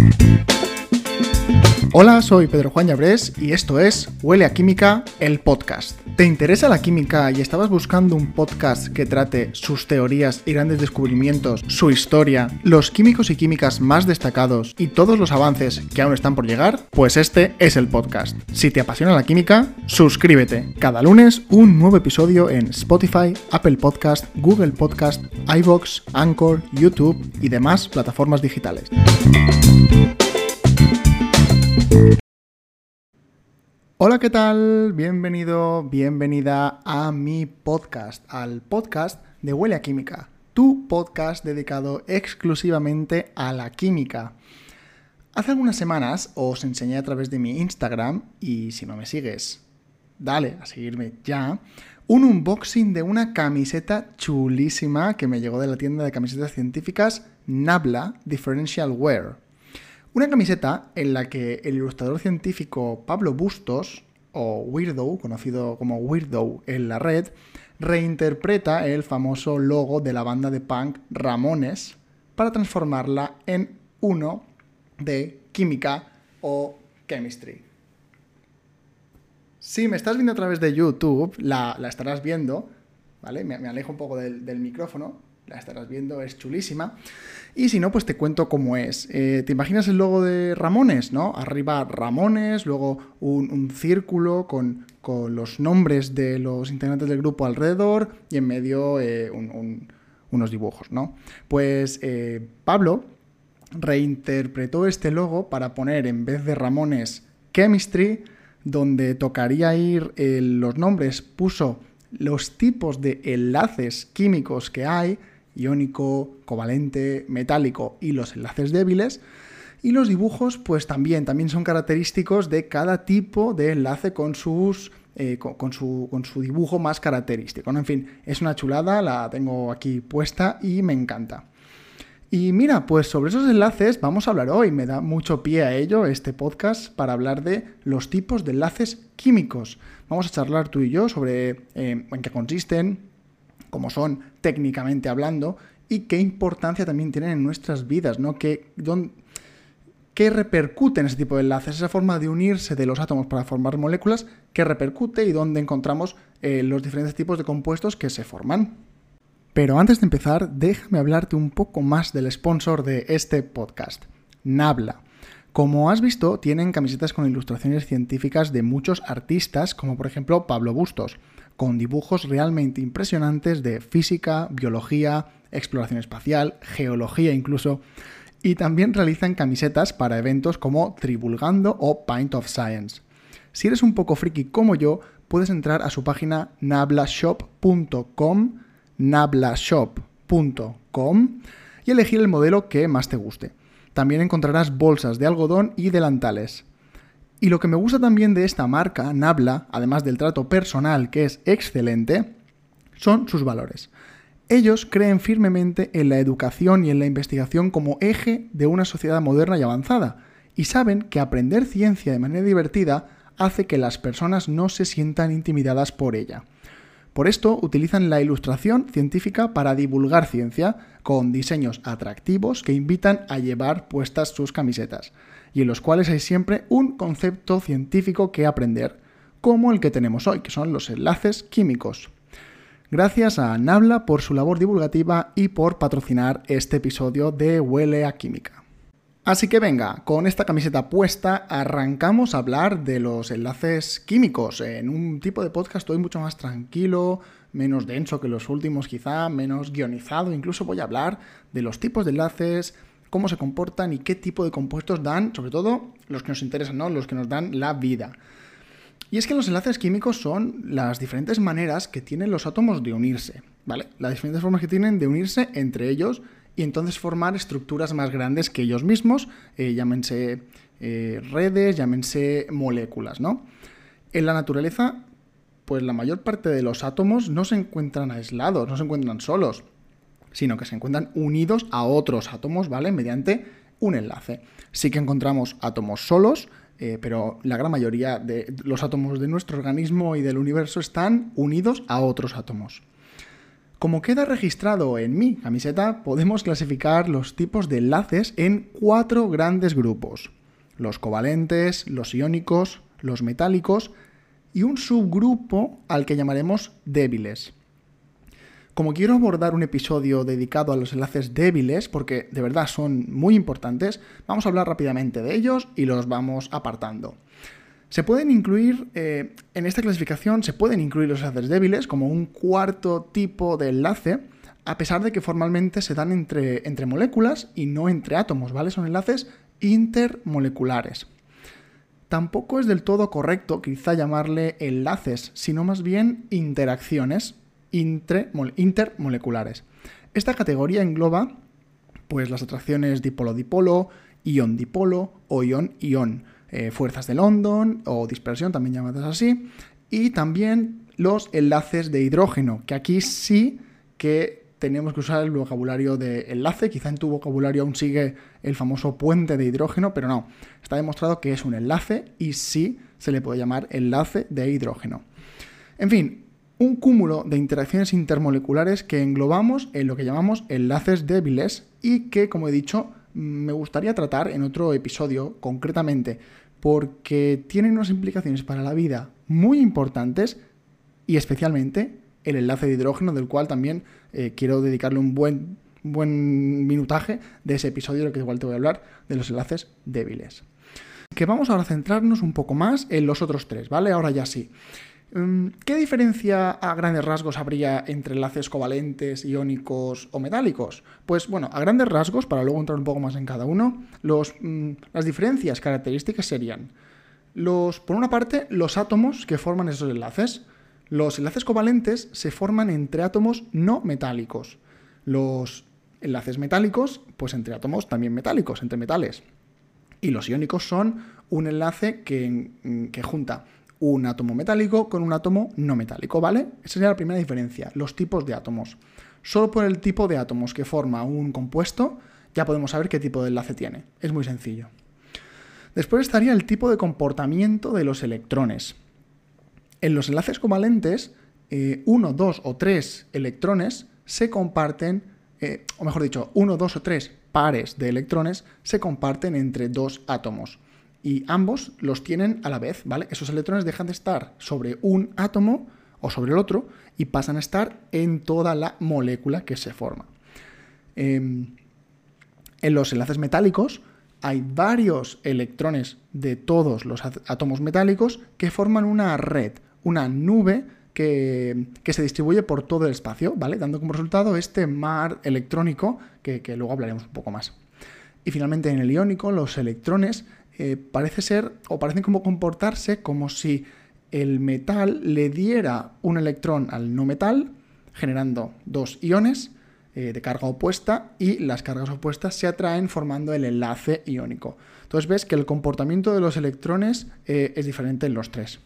Música Hola, soy Pedro Juan Llabrés y esto es Huele a Química, el podcast. ¿Te interesa la química y estabas buscando un podcast que trate sus teorías y grandes descubrimientos, su historia, los químicos y químicas más destacados y todos los avances que aún están por llegar? Pues este es el podcast. Si te apasiona la química, suscríbete. Cada lunes un nuevo episodio en Spotify, Apple Podcast, Google Podcast, iVoox, Anchor, YouTube y demás plataformas digitales. Hola, ¿qué tal? Bienvenido, bienvenida a mi podcast, al podcast de Huele a Química, tu podcast dedicado exclusivamente a la química. Hace algunas semanas os enseñé a través de mi Instagram, y si no me sigues, dale a seguirme ya, un unboxing de una camiseta chulísima que me llegó de la tienda de camisetas científicas Nabla Differential Wear. Una camiseta en la que el ilustrador científico Pablo Bustos, o Weirdo, conocido como Weirdo en la red, reinterpreta el famoso logo de la banda de punk Ramones para transformarla en uno de química o chemistry. Si me estás viendo a través de YouTube, la, estarás viendo, ¿vale? Me, alejo un poco del micrófono, la estarás viendo, es chulísima. Y si no, pues te cuento cómo es. Eh, ¿Te imaginas el logo de Ramones, no? Arriba Ramones, luego un, círculo con, los nombres de los integrantes del grupo alrededor y en medio eh, unos dibujos, ¿no? Pues eh, Pablo reinterpretó este logo para poner en vez de Ramones Chemistry, donde tocaría ir los nombres, puso los tipos de enlaces químicos que hay iónico, covalente, metálico y los enlaces débiles. Y los dibujos, pues también, también son característicos de cada tipo de enlace con sus. Eh, con, su, con, su, dibujo más característico. En fin, es una chulada, la tengo aquí puesta y me encanta. Y mira, pues sobre esos enlaces vamos a hablar hoy. Me da mucho pie a ello este podcast para hablar de los tipos de enlaces químicos. Vamos a charlar tú y yo sobre eh, en qué consisten, como son técnicamente hablando, y qué importancia también tienen en nuestras vidas, ¿no? ¿Qué, qué repercute ese tipo de enlaces? Esa forma de unirse de los átomos para formar moléculas, ¿qué repercute y dónde encontramos eh, los diferentes tipos de compuestos que se forman? Pero antes de empezar, déjame hablarte un poco más del sponsor de este podcast, Nabla. Como has visto, tienen camisetas con ilustraciones científicas de muchos artistas, como por ejemplo Pablo Bustos con dibujos realmente impresionantes de física, biología, exploración espacial, geología incluso, y también realizan camisetas para eventos como Tribulgando o Pint of Science. Si eres un poco friki como yo, puedes entrar a su página nablashop.com, nablashop.com y elegir el modelo que más te guste. También encontrarás bolsas de algodón y delantales. Y lo que me gusta también de esta marca, Nabla, además del trato personal que es excelente, son sus valores. Ellos creen firmemente en la educación y en la investigación como eje de una sociedad moderna y avanzada, y saben que aprender ciencia de manera divertida hace que las personas no se sientan intimidadas por ella. Por esto utilizan la ilustración científica para divulgar ciencia, con diseños atractivos que invitan a llevar puestas sus camisetas y en los cuales hay siempre un concepto científico que aprender, como el que tenemos hoy, que son los enlaces químicos. Gracias a Nabla por su labor divulgativa y por patrocinar este episodio de Huele a Química. Así que venga, con esta camiseta puesta arrancamos a hablar de los enlaces químicos en un tipo de podcast hoy mucho más tranquilo, menos denso que los últimos quizá, menos guionizado, incluso voy a hablar de los tipos de enlaces, cómo se comportan y qué tipo de compuestos dan, sobre todo los que nos interesan, ¿no? los que nos dan la vida. Y es que los enlaces químicos son las diferentes maneras que tienen los átomos de unirse, ¿vale? Las diferentes formas que tienen de unirse entre ellos y entonces formar estructuras más grandes que ellos mismos, eh, llámense eh, redes, llámense moléculas, ¿no? En la naturaleza, pues la mayor parte de los átomos no se encuentran aislados, no se encuentran solos sino que se encuentran unidos a otros átomos, ¿vale? Mediante un enlace. Sí que encontramos átomos solos, eh, pero la gran mayoría de los átomos de nuestro organismo y del universo están unidos a otros átomos. Como queda registrado en mi camiseta, podemos clasificar los tipos de enlaces en cuatro grandes grupos. Los covalentes, los iónicos, los metálicos y un subgrupo al que llamaremos débiles. Como quiero abordar un episodio dedicado a los enlaces débiles, porque de verdad son muy importantes, vamos a hablar rápidamente de ellos y los vamos apartando. Se pueden incluir, eh, en esta clasificación, se pueden incluir los enlaces débiles como un cuarto tipo de enlace, a pesar de que formalmente se dan entre, entre moléculas y no entre átomos, ¿vale? Son enlaces intermoleculares. Tampoco es del todo correcto quizá llamarle enlaces, sino más bien interacciones intermoleculares. Esta categoría engloba pues, las atracciones dipolo-dipolo, ion-dipolo o ion-ion, eh, fuerzas de London o dispersión, también llamadas así, y también los enlaces de hidrógeno, que aquí sí que tenemos que usar el vocabulario de enlace, quizá en tu vocabulario aún sigue el famoso puente de hidrógeno, pero no, está demostrado que es un enlace y sí se le puede llamar enlace de hidrógeno. En fin, un cúmulo de interacciones intermoleculares que englobamos en lo que llamamos enlaces débiles y que, como he dicho, me gustaría tratar en otro episodio concretamente, porque tienen unas implicaciones para la vida muy importantes y especialmente el enlace de hidrógeno, del cual también eh, quiero dedicarle un buen, buen minutaje de ese episodio, lo que igual te voy a hablar de los enlaces débiles. Que vamos ahora a centrarnos un poco más en los otros tres, ¿vale? Ahora ya sí. Mm, ¿Qué diferencia a grandes rasgos habría entre enlaces covalentes, iónicos o metálicos? Pues bueno, a grandes rasgos, para luego entrar un poco más en cada uno, mm, las diferencias características serían, los, por una parte, los átomos que forman esos enlaces. Los enlaces covalentes se forman entre átomos no metálicos. Los enlaces metálicos, pues entre átomos también metálicos, entre metales. Y los iónicos son un enlace que, que junta un átomo metálico con un átomo no metálico, ¿vale? Esa sería la primera diferencia, los tipos de átomos. Solo por el tipo de átomos que forma un compuesto ya podemos saber qué tipo de enlace tiene. Es muy sencillo. Después estaría el tipo de comportamiento de los electrones. En los enlaces covalentes, eh, uno, dos o tres electrones se comparten, eh, o mejor dicho, uno, dos o tres pares de electrones se comparten entre dos átomos y ambos los tienen a la vez, ¿vale? Esos electrones dejan de estar sobre un átomo o sobre el otro y pasan a estar en toda la molécula que se forma. Em, en los enlaces metálicos hay varios electrones de todos los átomos metálicos que forman una red, una nube que, se distribuye por todo el espacio, ¿vale? Dando como resultado este mar electrónico que, que luego hablaremos un poco más. Y finalmente en el iónico los electrones eh, parece ser o parecen como comportarse como si el metal le diera un electrón al no metal, generando dos iones eh, de carga opuesta y las cargas opuestas se atraen formando el enlace iónico. Entonces ves que el comportamiento de los electrones eh, es diferente en los tres.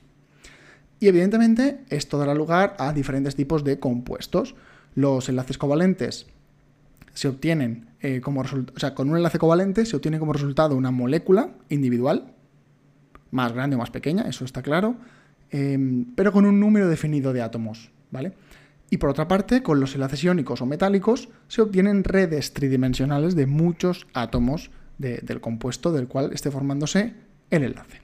Y evidentemente esto dará lugar a diferentes tipos de compuestos. Los enlaces covalentes se obtienen eh, como resultado, o sea, con un enlace covalente se obtiene como resultado una molécula individual, más grande o más pequeña, eso está claro, em, pero con un número definido de átomos, ¿vale? Y por otra parte, con los enlaces iónicos o metálicos se obtienen redes tridimensionales de muchos átomos del compuesto del cual esté formándose el enlace.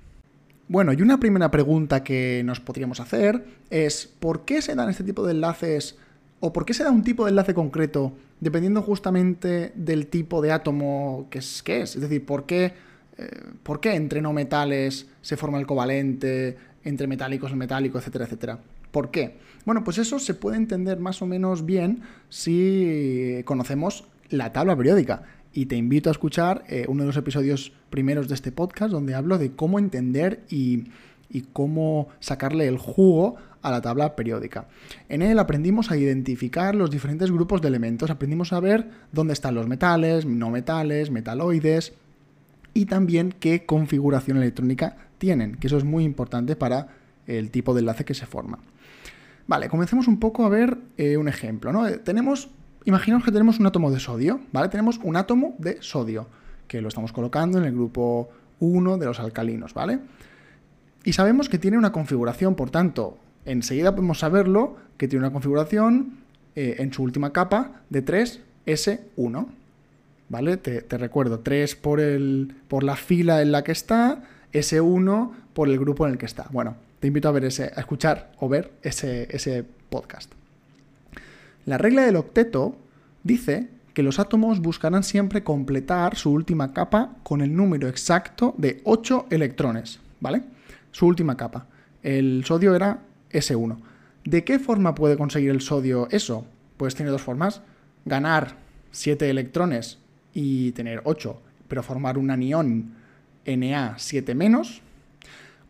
Bueno, y una primera pregunta que nos podríamos hacer es ¿por qué se dan este tipo de enlaces o por qué se da un tipo de enlace concreto dependiendo justamente del tipo de átomo que es. Que es. es decir, ¿por qué, eh, ¿por qué entre no metales se forma el covalente, entre metálicos el metálico, etcétera, etcétera? ¿Por qué? Bueno, pues eso se puede entender más o menos bien si conocemos la tabla periódica. Y te invito a escuchar eh, uno de los episodios primeros de este podcast donde hablo de cómo entender y, y cómo sacarle el jugo a la tabla periódica. En él aprendimos a identificar los diferentes grupos de elementos, aprendimos a ver dónde están los metales, no metales, metaloides y también qué configuración electrónica tienen, que eso es muy importante para el tipo de enlace que se forma. Vale, comencemos un poco a ver eh, un ejemplo. ¿no? Tenemos, imaginaos que tenemos un átomo de sodio, ¿vale? Tenemos un átomo de sodio, que lo estamos colocando en el grupo 1 de los alcalinos, ¿vale? Y sabemos que tiene una configuración, por tanto, enseguida podemos saberlo que tiene una configuración eh, en su última capa de 3S1. ¿Vale? Te, recuerdo, 3 por, el, por la fila en la que está, S1 por el grupo en el que está. Bueno, te invito a, ver ese, a escuchar o ver ese, ese podcast. La regla del octeto dice que los átomos buscarán siempre completar su última capa con el número exacto de 8 electrones, ¿vale? Su última capa. El sodio era S1. ¿De qué forma puede conseguir el sodio eso? Pues tiene dos formas. Ganar 7 electrones y tener 8, pero formar un anión Na7 menos,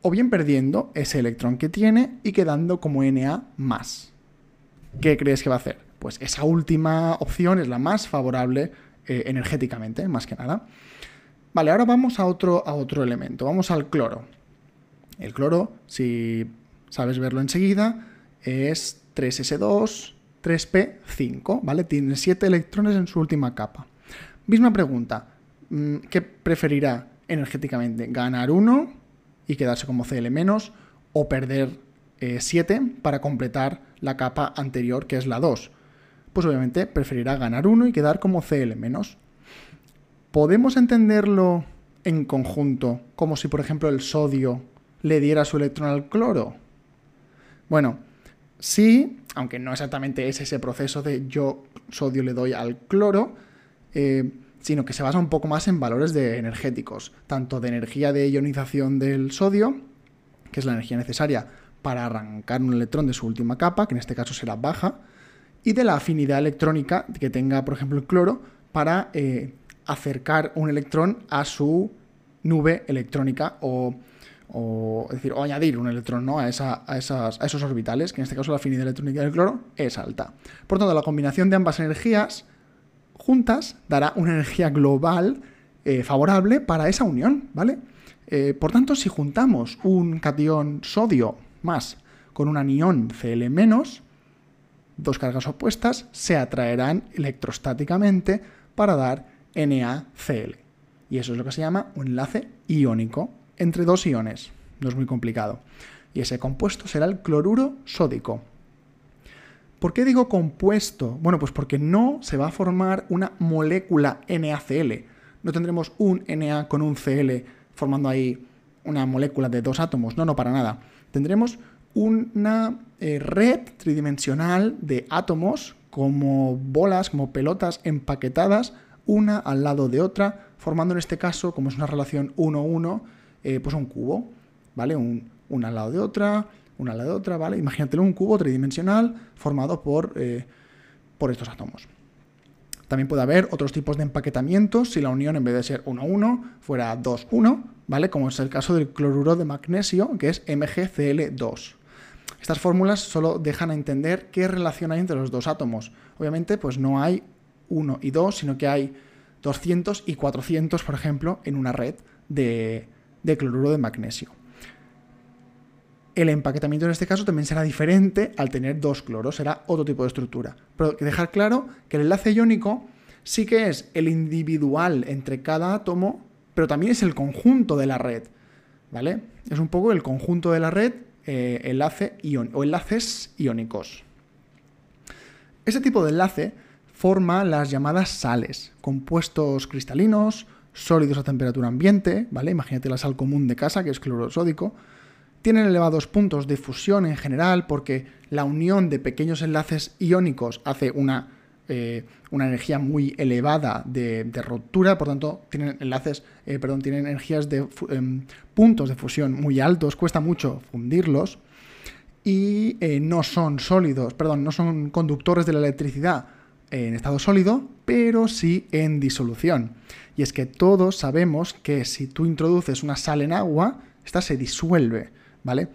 o bien perdiendo ese electrón que tiene y quedando como Na más. ¿Qué crees que va a hacer? Pues esa última opción es la más favorable eh, energéticamente, más que nada. Vale, ahora vamos a otro, a otro elemento, vamos al cloro. El cloro, si sabes verlo enseguida, es 3S2, 3P5, ¿vale? Tiene 7 electrones en su última capa. Misma pregunta, mm, ¿qué preferirá energéticamente? ¿Ganar uno y quedarse como Cl- o perder 7 eh, para completar la capa anterior, que es la 2? Pues obviamente preferirá ganar uno y quedar como Cl-. ¿Podemos entenderlo en conjunto como si, por ejemplo, el sodio le diera su electrón al cloro? Bueno, sí, aunque no exactamente es ese proceso de yo sodio le doy al cloro, eh, sino que se basa un poco más en valores de energéticos, tanto de energía de ionización del sodio, que es la energía necesaria para arrancar un electrón de su última capa, que en este caso será baja, y de la afinidad electrónica que tenga, por ejemplo, el cloro para eh, acercar un electrón a su nube electrónica o, decir, o añadir un electrón ¿no? a, esa, a, esas, a, esos orbitales, que en este caso la afinidad electrónica del cloro es alta. Por tanto, la combinación de ambas energías juntas dará una energía global eh, favorable para esa unión, ¿vale? Eh, por tanto, si juntamos un cation sodio más con un anión Cl dos cargas opuestas se atraerán electrostáticamente para dar NaCl. Y eso es lo que se llama un enlace iónico entre dos iones. No es muy complicado. Y ese compuesto será el cloruro sódico. ¿Por qué digo compuesto? Bueno, pues porque no se va a formar una molécula NaCl. No tendremos un Na con un Cl formando ahí una molécula de dos átomos. No, no, para nada. Tendremos una eh, red tridimensional de átomos como bolas, como pelotas empaquetadas, una al lado de otra, formando en este caso, como es una relación 1-1, eh, pues un cubo, ¿vale? Un, una al lado de otra, una a la de otra, ¿vale? Imagínatelo un cubo tridimensional formado por, eh, por estos átomos. También puede haber otros tipos de empaquetamientos si la unión en vez de ser 1-1 fuera 2-1, ¿vale? Como es el caso del cloruro de magnesio, que es MgCl2. Estas fórmulas solo dejan a entender qué relación hay entre los dos átomos. Obviamente, pues no hay 1 y 2, sino que hay 200 y 400, por ejemplo, en una red de, de cloruro de magnesio. El empaquetamiento en este caso también será diferente al tener dos cloros, será otro tipo de estructura. Pero hay que dejar claro que el enlace iónico sí que es el individual entre cada átomo, pero también es el conjunto de la red. ¿Vale? Es un poco el conjunto de la red, eh, enlace ion, o enlaces iónicos. Ese tipo de enlace forma las llamadas sales, compuestos cristalinos, sólidos a temperatura ambiente, ¿vale? Imagínate la sal común de casa, que es cloruro sódico, tienen elevados puntos de fusión en general porque la unión de pequeños enlaces iónicos hace una, eh, una energía muy elevada de, ruptura, por tanto tienen enlaces, eh, perdón, tienen energías de em, puntos de fusión muy altos, cuesta mucho fundirlos y eh, no son sólidos, perdón, no son conductores de la electricidad en estado sólido, pero sí en disolución. Y es que todos sabemos que si tú introduces una sal en agua, esta se disuelve. ¿vale?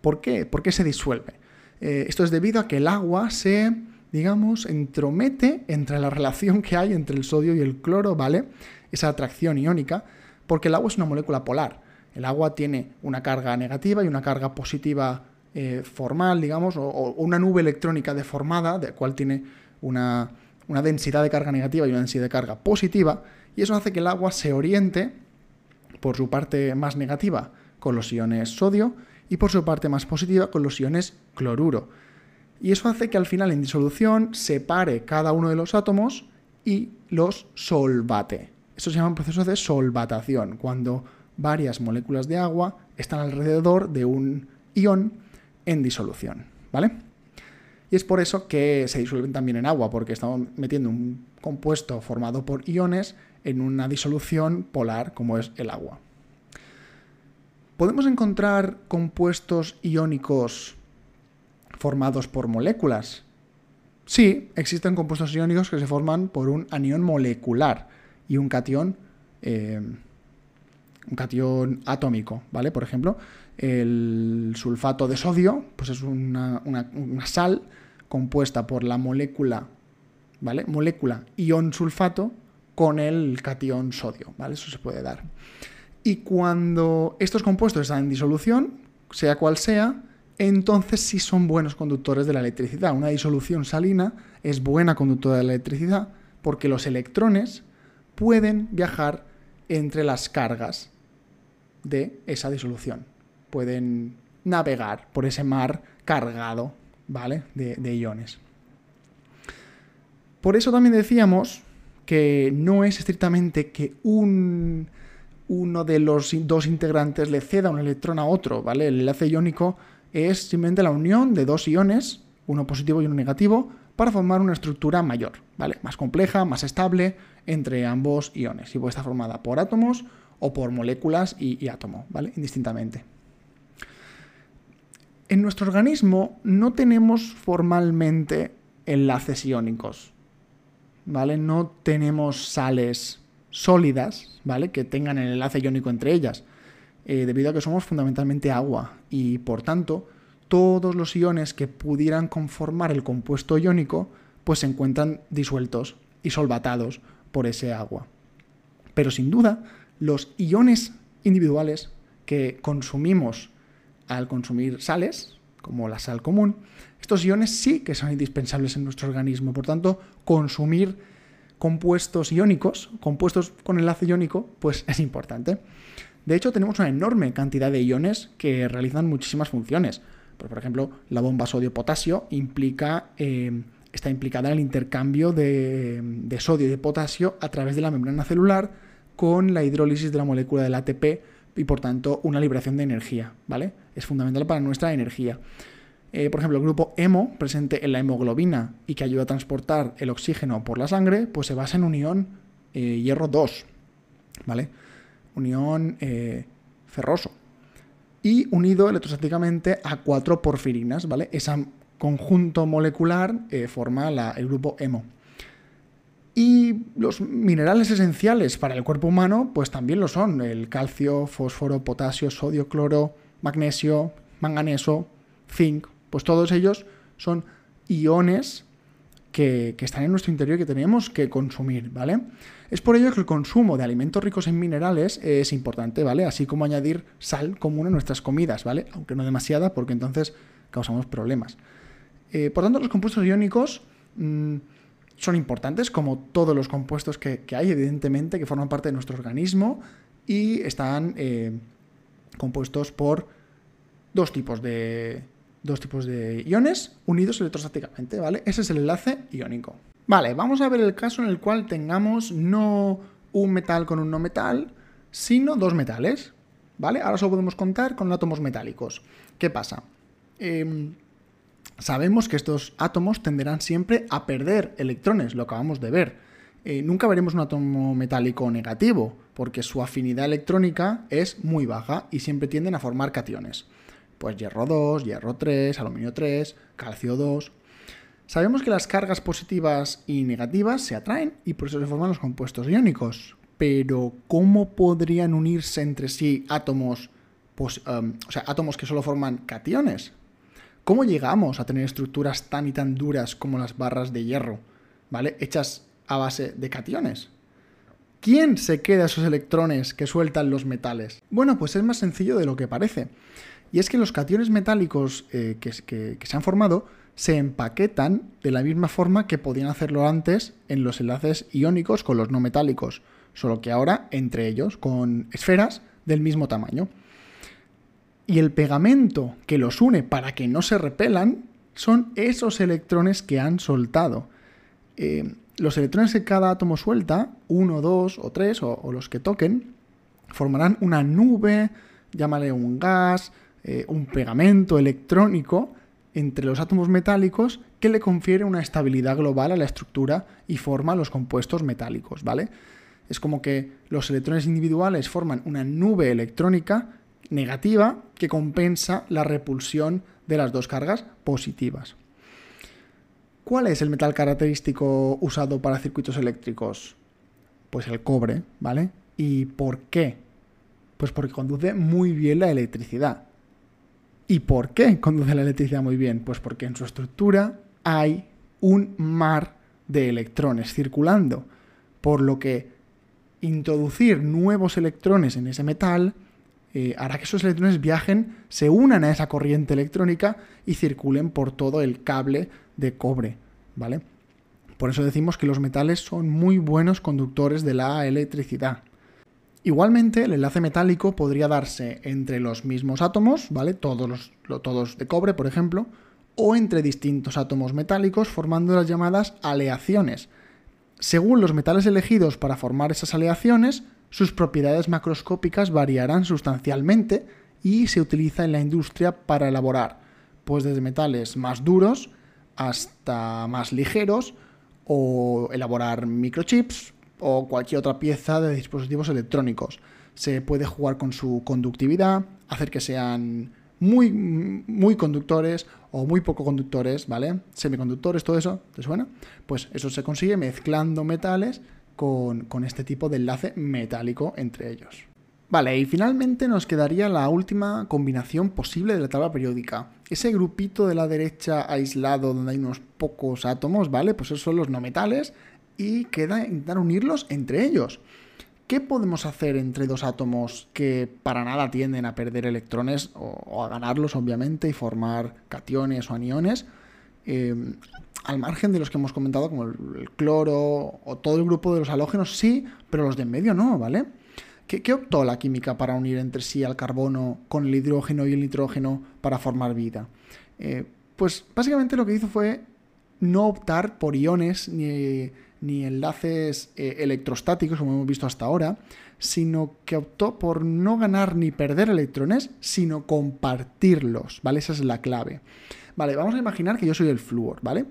¿Por qué? ¿Por qué se disuelve? Eh, esto es debido a que el agua se, digamos, entromete entre la relación que hay entre el sodio y el cloro, ¿vale? Esa atracción iónica, porque el agua es una molécula polar. El agua tiene una carga negativa y una carga positiva eh, formal, digamos, o, una nube electrónica deformada, de cual tiene una, una densidad de carga negativa y una densidad de carga positiva, y eso hace que el agua se oriente por su parte más negativa con los iones sodio y por su parte más positiva con los iones cloruro. Y eso hace que al final en disolución separe cada uno de los átomos y los solvate. Eso se llama un proceso de solvatación, cuando varias moléculas de agua están alrededor de un ion en disolución, ¿vale? Y es por eso que se disuelven también en agua, porque estamos metiendo un compuesto formado por iones en una disolución polar como es el agua. ¿Podemos encontrar compuestos iónicos formados por moléculas? Sí, existen compuestos iónicos que se forman por un anión molecular y un cation, eh, un cation atómico, ¿vale? Por ejemplo, el sulfato de sodio, pues es una, una sal compuesta por la molécula, ¿vale? Molécula ion sulfato con el cation sodio, ¿vale? Eso se puede dar. Y cuando estos compuestos están en disolución, sea cual sea, entonces sí son buenos conductores de la electricidad. Una disolución salina es buena conductora de la electricidad porque los electrones pueden viajar entre las cargas de esa disolución. Pueden navegar por ese mar cargado, ¿vale? De, iones. Por eso también decíamos que no es estrictamente que un, uno de los dos integrantes le ceda un electrón a otro, ¿vale? El enlace iónico es simplemente la unión de dos iones, uno positivo y uno negativo, para formar una estructura mayor, ¿vale? Más compleja, más estable entre ambos iones. Y puede estar formada por átomos o por moléculas y, y átomo, ¿vale? Indistintamente. En nuestro organismo no tenemos formalmente enlaces iónicos, ¿vale? No tenemos sales sólidas, ¿vale? Que tengan el enlace iónico entre ellas, eh, debido a que somos fundamentalmente agua y por tanto todos los iones que pudieran conformar el compuesto iónico pues se encuentran disueltos y solvatados por ese agua. Pero sin duda, los iones individuales que consumimos al consumir sales, como la sal común, estos iones sí que son indispensables en nuestro organismo. Por tanto, consumir compuestos iónicos, compuestos con enlace iónico, pues es importante. De hecho, tenemos una enorme cantidad de iones que realizan muchísimas funciones. por ejemplo, la bomba sodio-potasio implica, eh, está implicada en el intercambio de, de, sodio y de potasio a través de la membrana celular con la hidrólisis de la molécula del ATP y por tanto una liberación de energía, ¿vale? Es fundamental para nuestra energía. Eh, por ejemplo, el grupo hemo, presente en la hemoglobina y que ayuda a transportar el oxígeno por la sangre, pues se basa en un ion eh, hierro 2, ¿vale? Unión eh, ferroso. Y unido electrostáticamente a cuatro porfirinas, ¿vale? Ese conjunto molecular forma el grupo hemo. Y los minerales esenciales para el cuerpo humano, pues también lo son. El calcio, fósforo, potasio, sodio, cloro, magnesio, manganeso, zinc, pues todos ellos son iones que, están en nuestro interior y que tenemos que consumir, ¿vale? Es por ello que el consumo de alimentos ricos en minerales es importante, ¿vale? Así como añadir sal común a nuestras comidas, ¿vale? Aunque no demasiada, porque entonces causamos problemas. Eh, por tanto, los compuestos iónicos mmm, son importantes, como todos los compuestos que, que, hay, evidentemente, que forman parte de nuestro organismo y están eh, compuestos por dos tipos de, dos tipos de iones unidos electrostáticamente, ¿vale? Ese es el enlace iónico. Vale, vamos a ver el caso en el cual tengamos no un metal con un no metal, sino dos metales, ¿vale? Ahora solo podemos contar con átomos metálicos. ¿Qué pasa? Eh, sabemos que estos átomos tenderán siempre a perder electrones, lo acabamos de ver. Eh, nunca veremos un átomo metálico negativo, porque su afinidad electrónica es muy baja y siempre tienden a formar cationes pues hierro 2, hierro 3, aluminio 3, calcio 2. Sabemos que las cargas positivas y negativas se atraen y por eso se forman los compuestos iónicos. Pero ¿cómo podrían unirse entre sí átomos, um, o sea, átomos que solo forman cationes? ¿Cómo llegamos a tener estructuras tan y tan duras como las barras de hierro, ¿vale? Hechas a base de cationes. ¿Quién se queda esos electrones que sueltan los metales? Bueno, pues es más sencillo de lo que parece. Y es que los cationes metálicos eh, que, se han formado se empaquetan de la misma forma que podían hacerlo antes en los enlaces iónicos con los no metálicos, solo que ahora entre ellos, con esferas del mismo tamaño. Y el pegamento que los une para que no se repelan son esos electrones que han soltado. Eh, los electrones que cada átomo suelta, uno, dos o tres, o, los que toquen, formarán una nube, llámale un gas, eh, un pegamento electrónico entre los átomos metálicos que le confiere una estabilidad global a la estructura y forma los compuestos metálicos, ¿vale? Es como que los electrones individuales forman una nube electrónica negativa que compensa la repulsión de las dos cargas positivas. ¿Cuál es el metal característico usado para circuitos eléctricos? Pues el cobre, ¿vale? ¿Y por qué? Pues porque conduce muy bien la electricidad. ¿Y por qué conduce la electricidad muy bien? Pues porque en su estructura hay un mar de electrones circulando, por lo que introducir nuevos electrones en ese metal eh, hará que esos electrones viajen, se unan a esa corriente electrónica y circulen por todo el cable de cobre, ¿vale? Por eso decimos que los metales son muy buenos conductores de la electricidad. Igualmente, el enlace metálico podría darse entre los mismos átomos, ¿vale? Todos, los, todos de cobre, por ejemplo, o entre distintos átomos metálicos formando las llamadas aleaciones. Según los metales elegidos para formar esas aleaciones, sus propiedades macroscópicas variarán sustancialmente y se utiliza en la industria para elaborar, pues desde metales más duros hasta más ligeros, o elaborar microchips o cualquier otra pieza de dispositivos electrónicos. Se puede jugar con su conductividad, hacer que sean muy, muy conductores o muy poco conductores, ¿vale? Semiconductores, todo eso, ¿te suena? Pues eso se consigue mezclando metales con, este tipo de enlace metálico entre ellos. Vale, y finalmente nos quedaría la última combinación posible de la tabla periódica. Ese grupito de la derecha aislado donde hay unos pocos átomos, ¿vale? Pues esos son los no metales y queda intentar unirlos entre ellos. ¿Qué podemos hacer entre dos átomos que para nada tienden a perder electrones o, a ganarlos, obviamente, y formar cationes o aniones? Eh, al margen de los que hemos comentado, como el, cloro o todo el grupo de los halógenos, sí, pero los de en medio no, ¿vale? ¿Qué, optó la química para unir entre sí al carbono con el hidrógeno y el nitrógeno para formar vida? Eh, pues básicamente lo que hizo fue no optar por iones ni, enlaces eh, electrostáticos, como hemos visto hasta ahora, sino que optó por no ganar ni perder electrones, sino compartirlos, ¿vale? Esa es la clave. Vale, vamos a imaginar que yo soy el flúor, ¿vale?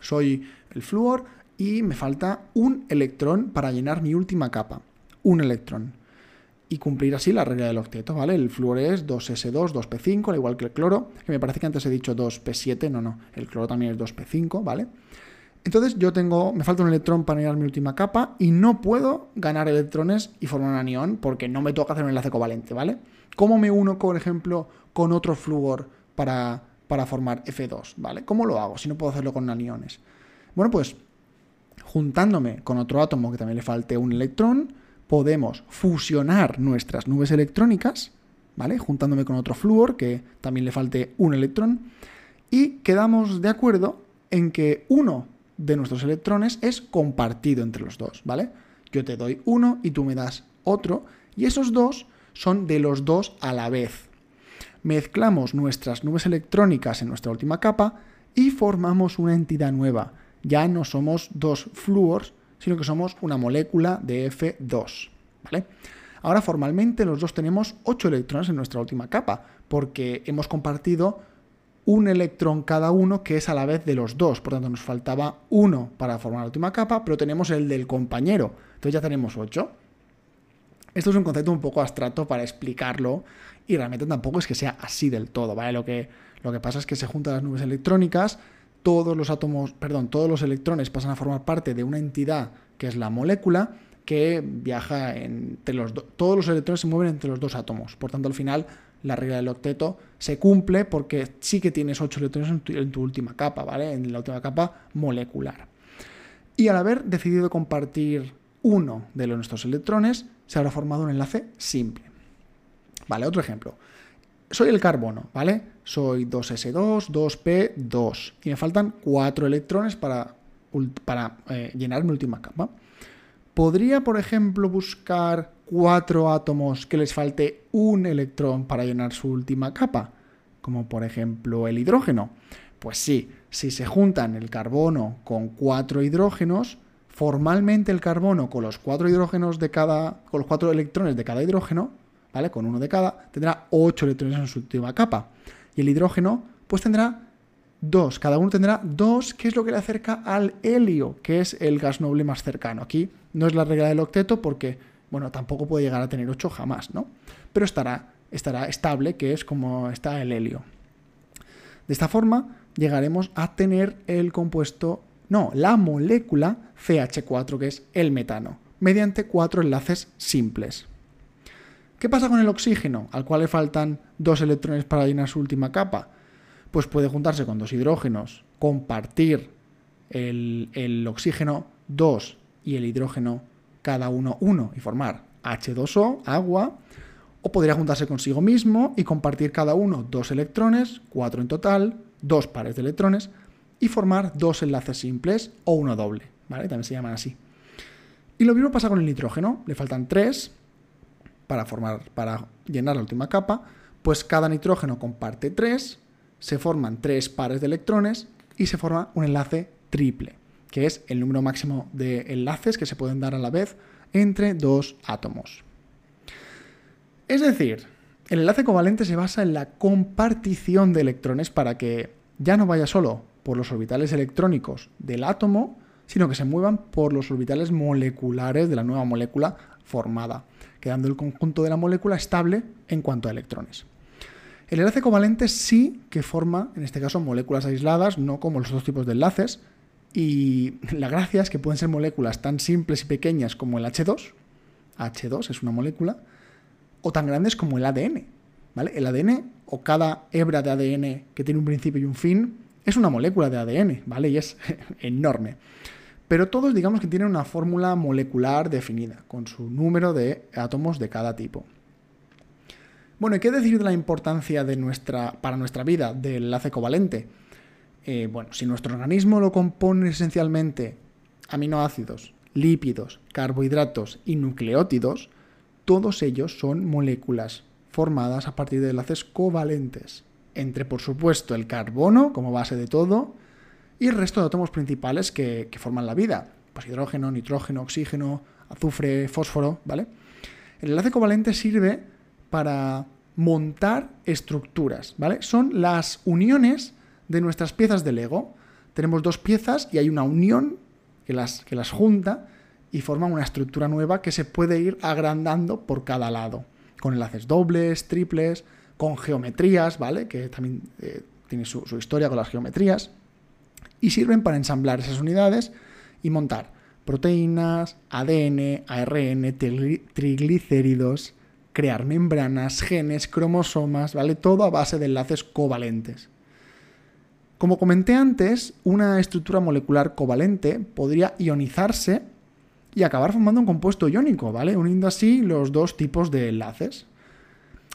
Soy el flúor y me falta un electrón para llenar mi última capa. Un electrón. Y cumplir así la regla del octeto, ¿vale? El flúor es 2s2, 2p5, al igual que el cloro, que me parece que antes he dicho 2p7, no, no, el cloro también es 2p5, ¿vale? Entonces yo tengo, me falta un electrón para llenar mi última capa y no puedo ganar electrones y formar un anión porque no me toca hacer un enlace covalente, ¿vale? ¿Cómo me uno, por ejemplo, con otro flúor para para formar F2, ¿vale? ¿Cómo lo hago si no puedo hacerlo con aniones? Bueno, pues juntándome con otro átomo que también le falte un electrón, podemos fusionar nuestras nubes electrónicas, ¿vale? Juntándome con otro flúor que también le falte un electrón y quedamos de acuerdo en que uno de nuestros electrones es compartido entre los dos, ¿vale? Yo te doy uno y tú me das otro y esos dos son de los dos a la vez, mezclamos nuestras nubes electrónicas en nuestra última capa y formamos una entidad nueva. Ya no somos dos flúors, sino que somos una molécula de F2. ¿vale? Ahora formalmente los dos tenemos 8 electrones en nuestra última capa, porque hemos compartido un electrón cada uno que es a la vez de los dos. Por tanto, nos faltaba uno para formar la última capa, pero tenemos el del compañero. Entonces ya tenemos 8. Esto es un concepto un poco abstracto para explicarlo y realmente tampoco es que sea así del todo, ¿vale? Lo que, lo que pasa es que se juntan las nubes electrónicas, todos los átomos, perdón, todos los electrones pasan a formar parte de una entidad que es la molécula que viaja entre los dos. Todos los electrones se mueven entre los dos átomos. Por tanto, al final, la regla del octeto se cumple porque sí que tienes ocho electrones en tu, en tu última capa, ¿vale? En la última capa molecular. Y al haber decidido compartir uno de nuestros electrones, se habrá formado un enlace simple. Vale, otro ejemplo. Soy el carbono, ¿vale? Soy 2s2, 2p2 y me faltan 4 electrones para, para eh, llenar mi última capa. ¿Podría, por ejemplo, buscar cuatro átomos que les falte un electrón para llenar su última capa? Como por ejemplo el hidrógeno. Pues sí, si se juntan el carbono con cuatro hidrógenos, formalmente el carbono con los cuatro hidrógenos de cada, con los cuatro electrones de cada hidrógeno, ¿vale? Con uno de cada, tendrá ocho electrones en su última capa. Y el hidrógeno, pues tendrá dos. Cada uno tendrá dos, que es lo que le acerca al helio, que es el gas noble más cercano. Aquí no es la regla del octeto porque, bueno, tampoco puede llegar a tener ocho jamás, ¿no? Pero estará, estará estable, que es como está el helio. De esta forma, llegaremos a tener el compuesto, no, la molécula CH4, que es el metano, mediante cuatro enlaces simples. ¿Qué pasa con el oxígeno, al cual le faltan dos electrones para llenar su última capa? Pues puede juntarse con dos hidrógenos, compartir el, oxígeno 2 y el hidrógeno cada uno 1 y formar H2O, agua, o podría juntarse consigo mismo y compartir cada uno dos electrones, cuatro en total, dos pares de electrones, y formar dos enlaces simples o uno doble, ¿vale? También se llaman así. Y lo mismo pasa con el nitrógeno, le faltan tres para formar, para llenar la última capa, pues cada nitrógeno comparte tres, se forman tres pares de electrones y se forma un enlace triple, que es el número máximo de enlaces que se pueden dar a la vez entre dos átomos. Es decir, el enlace covalente se basa en la compartición de electrones para que ya no vaya solo por los orbitales electrónicos del átomo, sino que se muevan por los orbitales moleculares de la nueva molécula formada, quedando el conjunto de la molécula estable en cuanto a electrones. El enlace covalente sí que forma, en este caso, moléculas aisladas, no como los otros tipos de enlaces, y la gracia es que pueden ser moléculas tan simples y pequeñas como el H2, H2 es una molécula, o tan grandes como el ADN. ¿vale? El ADN o cada hebra de ADN que tiene un principio y un fin es una molécula de ADN, ¿vale? Y es enorme. Pero todos digamos que tienen una fórmula molecular definida, con su número de átomos de cada tipo. Bueno, ¿y qué decir de la importancia de nuestra, para nuestra vida del enlace covalente? Eh, bueno, si nuestro organismo lo compone esencialmente aminoácidos, lípidos, carbohidratos y nucleótidos, todos ellos son moléculas formadas a partir de enlaces covalentes, entre por supuesto el carbono como base de todo y el resto de átomos principales que, forman la vida, pues hidrógeno, nitrógeno, oxígeno, azufre, fósforo, ¿vale? El enlace covalente sirve para montar estructuras, ¿vale? Son las uniones de nuestras piezas de Lego. Tenemos dos piezas y hay una unión que las, que las junta y forman una estructura nueva que se puede ir agrandando por cada lado, con enlaces dobles, triples, con geometrías, ¿vale? Que también eh, tiene su, historia con las geometrías, y sirven para ensamblar esas unidades y montar proteínas, ADN, ARN, triglicéridos, crear membranas, genes, cromosomas, ¿vale? Todo a base de enlaces covalentes. Como comenté antes, una estructura molecular covalente podría ionizarse y acabar formando un compuesto iónico, ¿vale? Uniendo así los dos tipos de enlaces.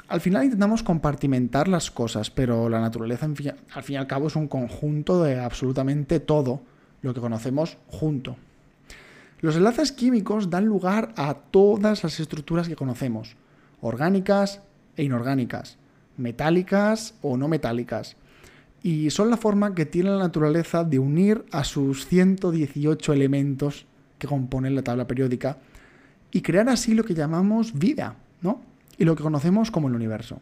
Al final intentamos compartimentar las cosas, pero la naturaleza, al fin y al cabo, es un conjunto de absolutamente todo lo que conocemos junto. Los enlaces químicos dan lugar a todas las estructuras que conocemos, orgánicas e inorgánicas, metálicas o no metálicas, y son la forma que tiene la naturaleza de unir a sus 118 elementos que componen la tabla periódica y crear así lo que llamamos vida, ¿no? Y lo que conocemos como el universo.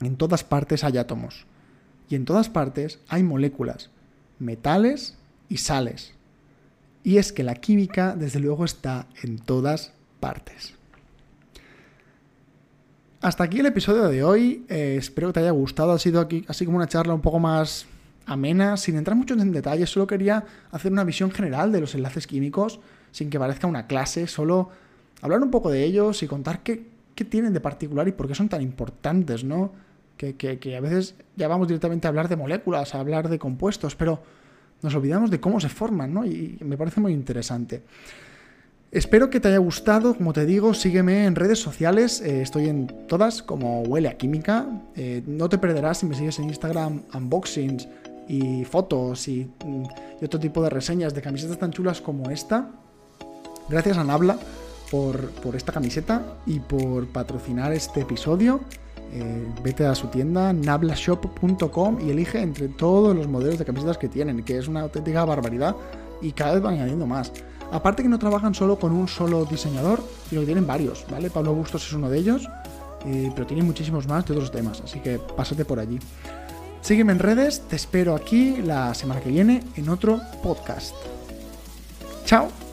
En todas partes hay átomos y en todas partes hay moléculas, metales y sales. Y es que la química, desde luego, está en todas partes. Hasta aquí el episodio de hoy. Eh, espero que te haya gustado. Ha sido aquí, así como una charla un poco más amena, sin entrar mucho en detalles. Solo quería hacer una visión general de los enlaces químicos sin que parezca una clase, solo hablar un poco de ellos y contar qué, tienen de particular y por qué son tan importantes, ¿no? Que, a veces ya vamos directamente a hablar de moléculas, a hablar de compuestos, pero nos olvidamos de cómo se forman, ¿no? Y me parece muy interesante. Espero que te haya gustado, como te digo, sígueme en redes sociales, eh, estoy en todas como Huele a Química, eh, no te perderás si me sigues en Instagram unboxings y fotos y, y otro tipo de reseñas de camisetas tan chulas como esta. Gracias a Por, esta camiseta y por patrocinar este episodio. eh, vete a su tienda nablashop.com y elige entre todos los modelos de camisetas que tienen, que es una auténtica barbaridad y cada vez van añadiendo más. Aparte que no trabajan solo con un solo diseñador, sino que tienen varios, ¿vale? Pablo Bustos es uno de ellos, eh, pero tienen muchísimos más de otros temas, así que pásate por allí. Sígueme en redes, te espero aquí la semana que viene en otro podcast. ¡Chao!